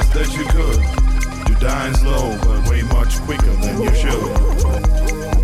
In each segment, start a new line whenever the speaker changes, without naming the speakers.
best that you could. You're dying slow, but way much quicker than you should.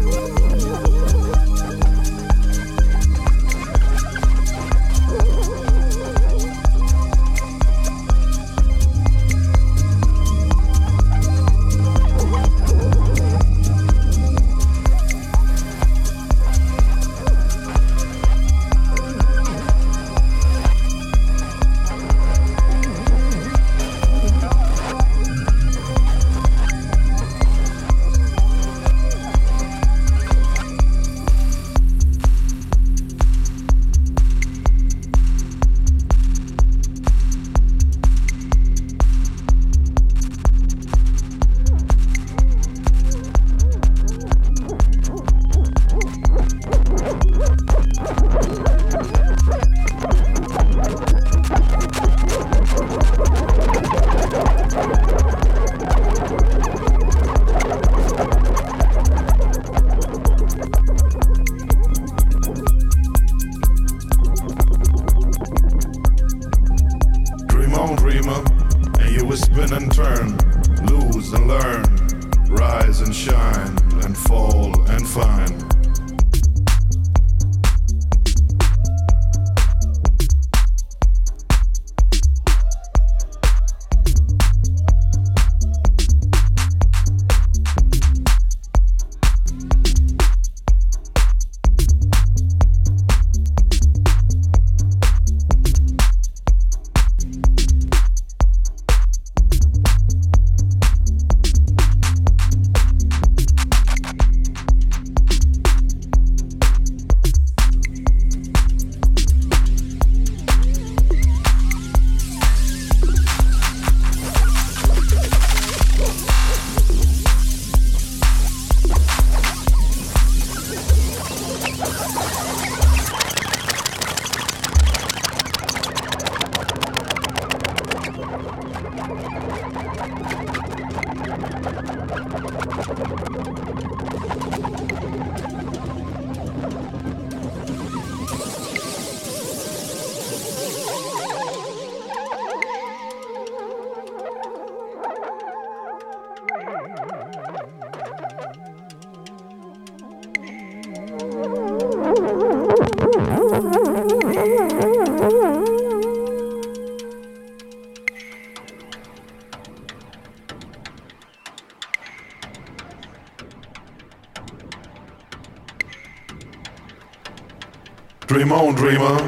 on, dreamer,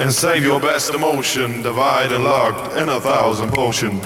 and
save your best emotion, divide and lock in a thousand potion.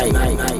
ない。ない
ない